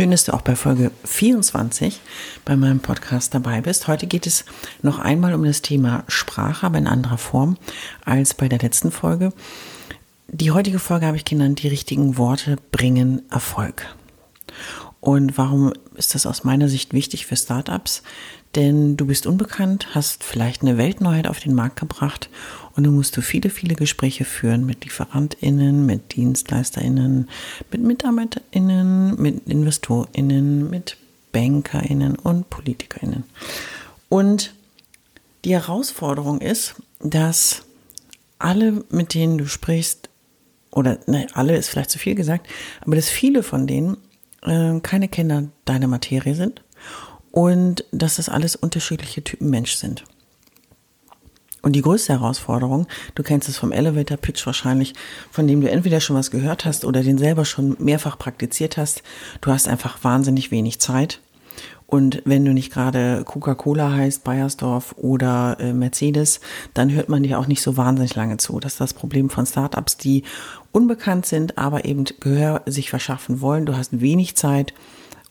Schön, dass du auch bei Folge 24 bei meinem Podcast dabei bist. Heute geht es noch einmal um das Thema Sprache, aber in anderer Form als bei der letzten Folge. Die heutige Folge habe ich genannt, die richtigen Worte bringen Erfolg. Und warum ist das aus meiner Sicht wichtig für Startups? Denn du bist unbekannt, hast vielleicht eine Weltneuheit auf den Markt gebracht und du musst du viele, viele Gespräche führen mit LieferantInnen, mit DienstleisterInnen, mit MitarbeiterInnen, mit InvestorInnen, mit BankerInnen und PolitikerInnen. Und die Herausforderung ist, dass alle, mit denen du sprichst, oder ne, alle ist vielleicht zu viel gesagt, aber dass viele von denen äh, keine Kenner deiner Materie sind und dass das alles unterschiedliche Typen Mensch sind. Und die größte Herausforderung, du kennst es vom Elevator Pitch wahrscheinlich, von dem du entweder schon was gehört hast oder den selber schon mehrfach praktiziert hast, du hast einfach wahnsinnig wenig Zeit und wenn du nicht gerade Coca-Cola heißt, Bayersdorf oder äh, Mercedes, dann hört man dir auch nicht so wahnsinnig lange zu. Das ist das Problem von Startups, die unbekannt sind, aber eben Gehör sich verschaffen wollen. Du hast wenig Zeit,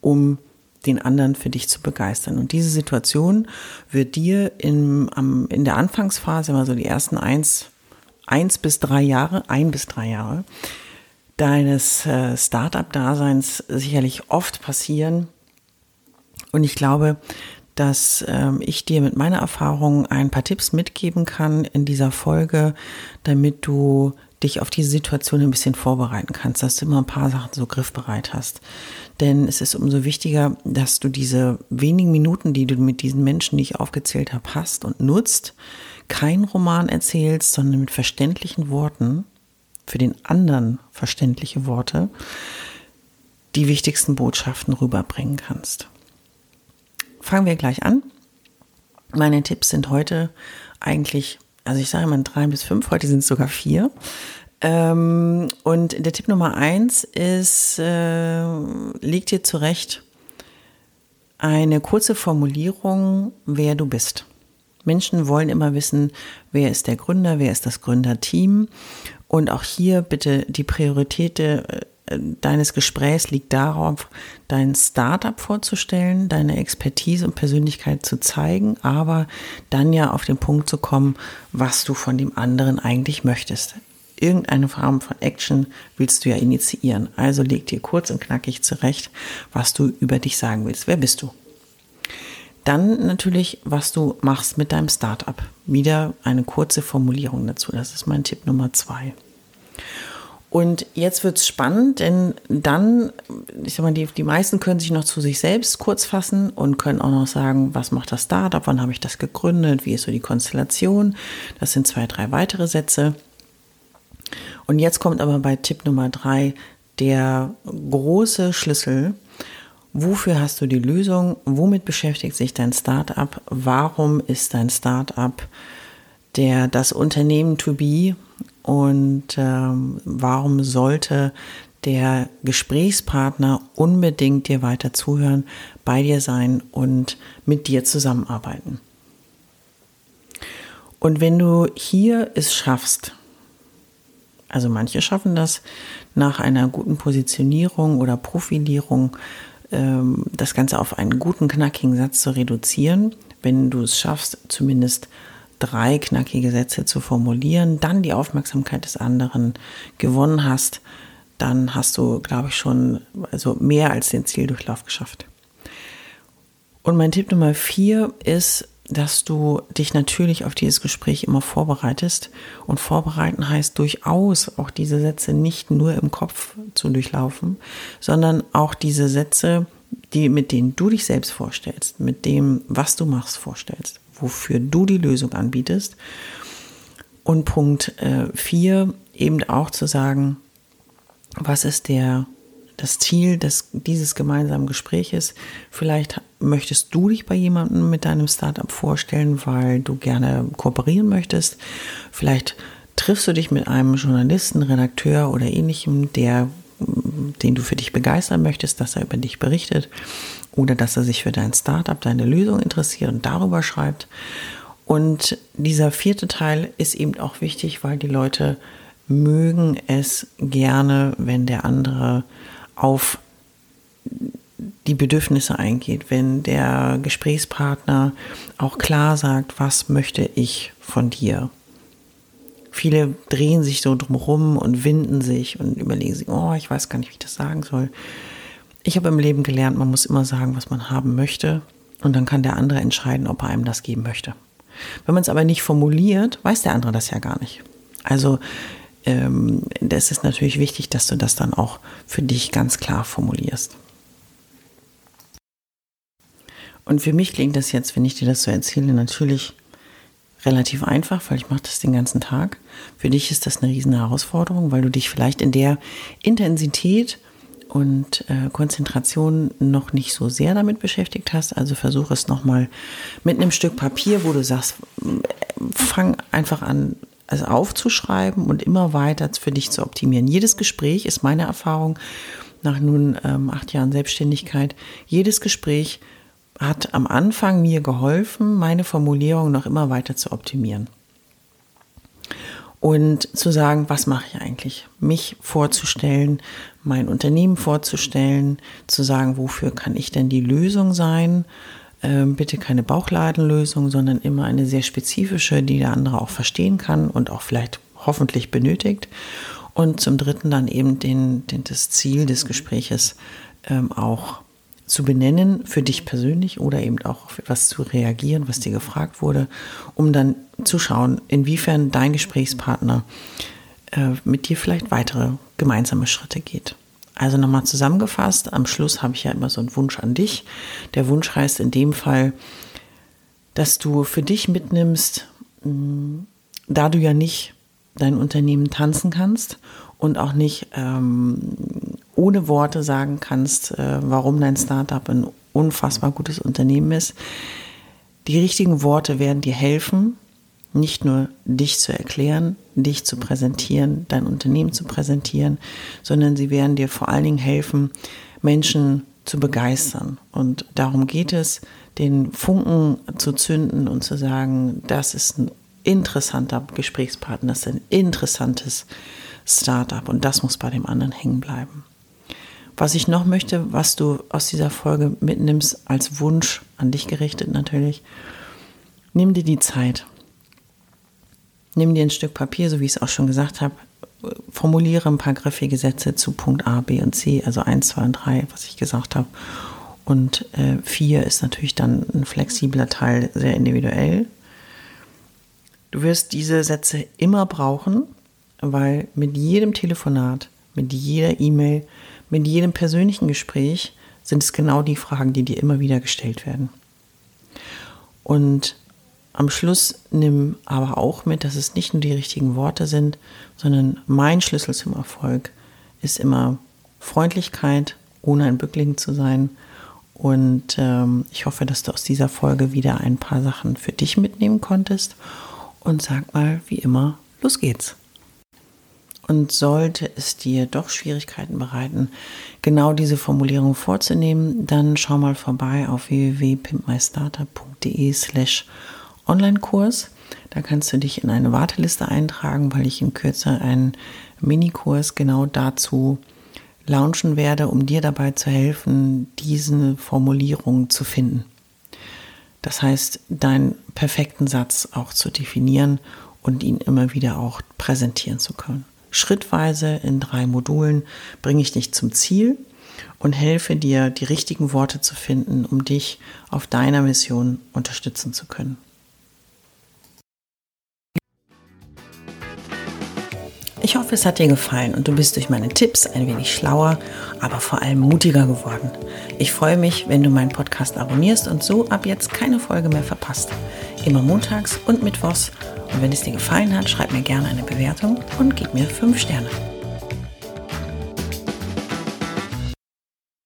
um den anderen für dich zu begeistern. Und diese Situation wird dir in, am, in der Anfangsphase, also die ersten eins, eins bis drei Jahre, ein bis drei Jahre, deines äh, Startup-Daseins sicherlich oft passieren, und ich glaube, dass ähm, ich dir mit meiner Erfahrung ein paar Tipps mitgeben kann in dieser Folge, damit du dich auf diese Situation ein bisschen vorbereiten kannst, dass du immer ein paar Sachen so griffbereit hast. Denn es ist umso wichtiger, dass du diese wenigen Minuten, die du mit diesen Menschen, die ich aufgezählt habe, hast und nutzt, kein Roman erzählst, sondern mit verständlichen Worten, für den anderen verständliche Worte, die wichtigsten Botschaften rüberbringen kannst fangen wir gleich an. Meine Tipps sind heute eigentlich, also ich sage mal drei bis fünf, heute sind es sogar vier. Ähm, und der Tipp Nummer eins ist, äh, liegt dir zurecht eine kurze Formulierung, wer du bist. Menschen wollen immer wissen, wer ist der Gründer, wer ist das Gründerteam. Und auch hier bitte die Priorität äh, deines Gesprächs liegt darauf, dein Startup vorzustellen, deine Expertise und Persönlichkeit zu zeigen, aber dann ja auf den Punkt zu kommen, was du von dem anderen eigentlich möchtest. Irgendeine Form von Action willst du ja initiieren. Also leg dir kurz und knackig zurecht, was du über dich sagen willst. Wer bist du? Dann natürlich, was du machst mit deinem Startup. Wieder eine kurze Formulierung dazu. Das ist mein Tipp Nummer zwei. Und jetzt wird es spannend, denn dann, ich sag mal, die, die meisten können sich noch zu sich selbst kurz fassen und können auch noch sagen, was macht das Startup, wann habe ich das gegründet, wie ist so die Konstellation. Das sind zwei, drei weitere Sätze. Und jetzt kommt aber bei Tipp Nummer drei der große Schlüssel. Wofür hast du die Lösung? Womit beschäftigt sich dein Startup? Warum ist dein Startup der, das Unternehmen to be? Und ähm, warum sollte der Gesprächspartner unbedingt dir weiter zuhören, bei dir sein und mit dir zusammenarbeiten. Und wenn du hier es schaffst, also manche schaffen das nach einer guten Positionierung oder Profilierung, ähm, das Ganze auf einen guten, knackigen Satz zu reduzieren, wenn du es schaffst, zumindest drei knackige Sätze zu formulieren, dann die Aufmerksamkeit des anderen gewonnen hast, dann hast du, glaube ich, schon also mehr als den Zieldurchlauf geschafft. Und mein Tipp Nummer vier ist, dass du dich natürlich auf dieses Gespräch immer vorbereitest. Und vorbereiten heißt durchaus auch diese Sätze nicht nur im Kopf zu durchlaufen, sondern auch diese Sätze, die, mit denen du dich selbst vorstellst, mit dem, was du machst, vorstellst, wofür du die Lösung anbietest. Und Punkt 4, äh, eben auch zu sagen, was ist der das Ziel des, dieses gemeinsamen Gespräches. Vielleicht möchtest du dich bei jemandem mit deinem Startup vorstellen, weil du gerne kooperieren möchtest. Vielleicht triffst du dich mit einem Journalisten, Redakteur oder ähnlichem, der, den du für dich begeistern möchtest, dass er über dich berichtet oder dass er sich für dein Startup, deine Lösung interessiert und darüber schreibt. Und dieser vierte Teil ist eben auch wichtig, weil die Leute mögen es gerne, wenn der andere auf die Bedürfnisse eingeht, wenn der Gesprächspartner auch klar sagt, was möchte ich von dir. Viele drehen sich so drumherum und winden sich und überlegen sich, oh, ich weiß gar nicht, wie ich das sagen soll. Ich habe im Leben gelernt, man muss immer sagen, was man haben möchte und dann kann der andere entscheiden, ob er einem das geben möchte. Wenn man es aber nicht formuliert, weiß der andere das ja gar nicht. Also ähm, das ist natürlich wichtig, dass du das dann auch für dich ganz klar formulierst. Und für mich klingt das jetzt, wenn ich dir das so erzähle, natürlich relativ einfach, weil ich mache das den ganzen Tag. Für dich ist das eine riesen Herausforderung, weil du dich vielleicht in der Intensität und äh, Konzentration noch nicht so sehr damit beschäftigt hast. Also versuche es nochmal mit einem Stück Papier, wo du sagst, fang einfach an, also aufzuschreiben und immer weiter für dich zu optimieren. Jedes Gespräch ist meine Erfahrung nach nun ähm, acht Jahren Selbstständigkeit. Jedes Gespräch hat am Anfang mir geholfen, meine Formulierung noch immer weiter zu optimieren. Und zu sagen, was mache ich eigentlich? Mich vorzustellen, mein Unternehmen vorzustellen, zu sagen, wofür kann ich denn die Lösung sein? Ähm, bitte keine Bauchladenlösung, sondern immer eine sehr spezifische, die der andere auch verstehen kann und auch vielleicht hoffentlich benötigt. Und zum Dritten dann eben den, den das Ziel des Gespräches ähm, auch zu benennen für dich persönlich oder eben auch auf etwas zu reagieren, was dir gefragt wurde, um dann zu schauen, inwiefern dein Gesprächspartner äh, mit dir vielleicht weitere gemeinsame Schritte geht. Also nochmal zusammengefasst, am Schluss habe ich ja immer so einen Wunsch an dich. Der Wunsch heißt in dem Fall, dass du für dich mitnimmst, hm, da du ja nicht dein Unternehmen tanzen kannst und auch nicht ähm, ohne Worte sagen kannst, äh, warum dein Startup ein unfassbar gutes Unternehmen ist. Die richtigen Worte werden dir helfen, nicht nur dich zu erklären, dich zu präsentieren, dein Unternehmen zu präsentieren, sondern sie werden dir vor allen Dingen helfen, Menschen zu begeistern. Und darum geht es, den Funken zu zünden und zu sagen, das ist ein interessanter Gesprächspartner, das ist ein interessantes Startup und das muss bei dem anderen hängen bleiben. Was ich noch möchte, was du aus dieser Folge mitnimmst, als Wunsch an dich gerichtet natürlich, nimm dir die Zeit nimm dir ein Stück Papier, so wie ich es auch schon gesagt habe, formuliere ein paar griffige Sätze zu Punkt A, B und C, also 1, 2 und 3, was ich gesagt habe. Und 4 äh, ist natürlich dann ein flexibler Teil, sehr individuell. Du wirst diese Sätze immer brauchen, weil mit jedem Telefonat, mit jeder E-Mail, mit jedem persönlichen Gespräch sind es genau die Fragen, die dir immer wieder gestellt werden. Und am Schluss nimm aber auch mit, dass es nicht nur die richtigen Worte sind, sondern mein Schlüssel zum Erfolg ist immer Freundlichkeit, ohne ein Bückling zu sein. Und ähm, ich hoffe, dass du aus dieser Folge wieder ein paar Sachen für dich mitnehmen konntest. Und sag mal, wie immer, los geht's. Und sollte es dir doch Schwierigkeiten bereiten, genau diese Formulierung vorzunehmen, dann schau mal vorbei auf www.pimpmystartup.de slash Online-Kurs. Da kannst du dich in eine Warteliste eintragen, weil ich in Kürze einen Minikurs genau dazu launchen werde, um dir dabei zu helfen, diese Formulierung zu finden. Das heißt, deinen perfekten Satz auch zu definieren und ihn immer wieder auch präsentieren zu können. Schrittweise in drei Modulen bringe ich dich zum Ziel und helfe dir, die richtigen Worte zu finden, um dich auf deiner Mission unterstützen zu können. Ich hoffe, es hat dir gefallen und du bist durch meine Tipps ein wenig schlauer, aber vor allem mutiger geworden. Ich freue mich, wenn du meinen Podcast abonnierst und so ab jetzt keine Folge mehr verpasst. Immer montags und mittwochs. Und wenn es dir gefallen hat, schreib mir gerne eine Bewertung und gib mir 5 Sterne.